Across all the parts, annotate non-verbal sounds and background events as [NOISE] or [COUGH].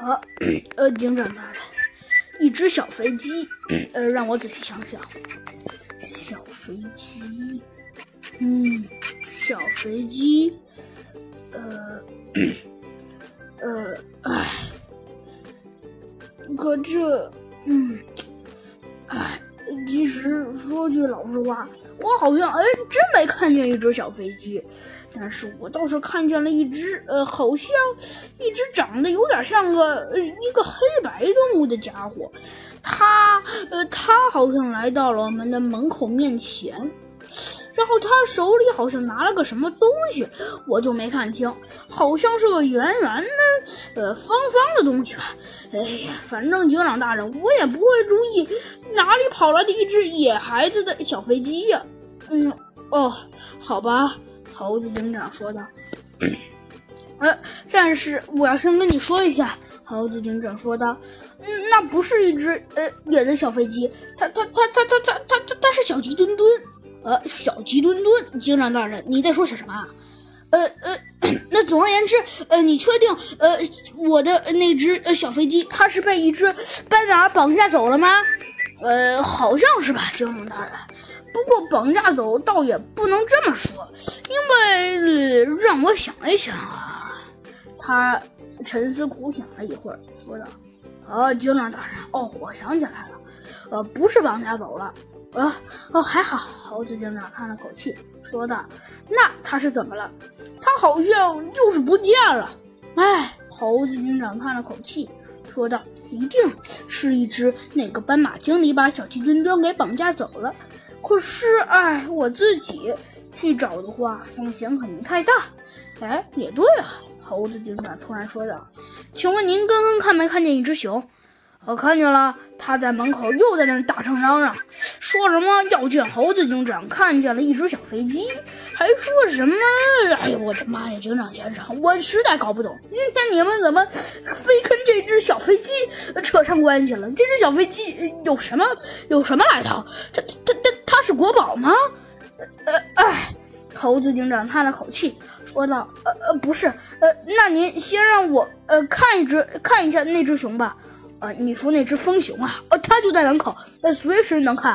啊，呃，警长大人，一只小飞机，呃，让我仔细想想，小飞机，嗯，小飞机，呃，呃，唉，可这，嗯，其实说句老实话，我好像哎真没看见一只小飞机。但是我倒是看见了一只，呃，好像一只长得有点像个呃一个黑白动物的家伙，它，呃，它好像来到了我们的门口面前，然后他手里好像拿了个什么东西，我就没看清，好像是个圆圆的，呃，方方的东西吧。哎呀，反正警长大人，我也不会注意哪里跑来的一只野孩子的小飞机呀。嗯，哦，好吧。猴子警长说道：“ [COUGHS] 呃，但是我要先跟你说一下。”猴子警长说道：“嗯，那不是一只呃野人小飞机，它它它它它它它它它是小鸡墩墩。呃，小鸡墩墩，警长大人，你在说些什么？呃呃，[CLEARS THROAT] 那总而言之，呃，你确定呃我的那只小飞机它是被一只斑马绑架走了吗？呃，好像是吧，警长大人。”不过绑架走倒也不能这么说，因为让我想一想啊，他沉思苦想了一会儿，说道：“呃，警长大人，哦，我想起来了，呃，不是绑架走了，呃，哦，还好。”猴子警长叹了口气，说道：“那他是怎么了？他好像就是不见了。”哎，猴子警长叹了口气，说道：“一定是一只那个斑马经理把小鸡墩墩给绑架走了。”可是，哎，我自己去找的话，风险肯定太大。哎，也对啊，猴子警长突然说道：“请问您刚刚看没看见一只熊？”“我看见了，他在门口又在那大声嚷嚷，说什么要见猴子警长，看见了一只小飞机，还说什么……哎呀，我的妈呀，警长先生，我实在搞不懂，今天你们怎么非跟这只小飞机扯上关系了？这只小飞机有什么有什么来头？它它它。”他是国宝吗？呃，哎，猴子警长叹了口气，说道：“呃呃，不是，呃，那您先让我呃看一只看一下那只熊吧。呃，你说那只疯熊啊？呃，它就在门口，呃，随时能看。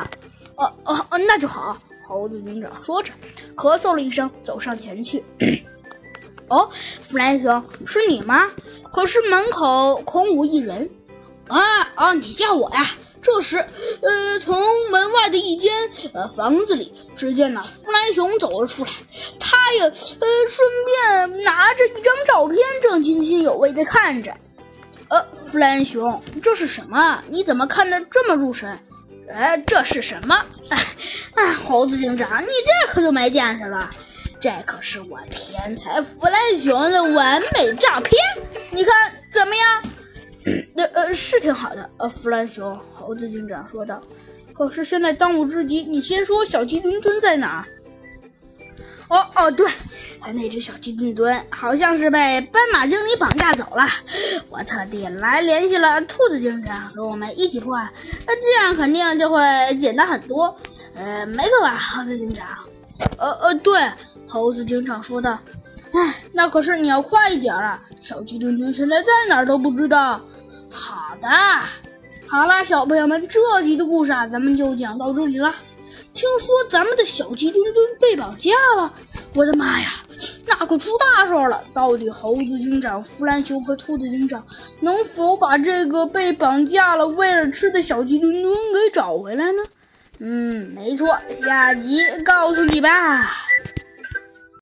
哦哦哦，那就好。”猴子警长说着，咳嗽了一声，走上前去。哦，弗兰熊，是你吗？可是门口空无一人。啊啊，你叫我呀？这时，呃，从门外的一间呃房子里，只见那弗兰熊走了出来。他也呃顺便拿着一张照片，正津津有味地看着。呃，弗兰熊，这是什么？你怎么看得这么入神？哎，这是什么？哎，猴子警长，你这可就没见识了。这可是我天才弗兰熊的完美照片，你看怎么样？那 [COUGHS] 呃是挺好的，呃，弗兰熊猴子警长说道。可是现在当务之急，你先说小鸡墩墩在哪？哦哦，对，那只小鸡墩墩好像是被斑马经理绑架走了。我特地来联系了兔子警长，和我们一起破案，那这样肯定就会简单很多。呃，没错吧，猴子警长？呃呃，对，猴子警长说道。哎，那可是你要快一点啊！小鸡墩墩现在在哪儿都不知道。好的，好了，小朋友们，这集的故事啊，咱们就讲到这里了。听说咱们的小鸡墩墩被绑架了，我的妈呀，那可出大事了！到底猴子警长、弗兰熊和兔子警长能否把这个被绑架了、为了吃的小鸡墩墩给找回来呢？嗯，没错，下集告诉你吧。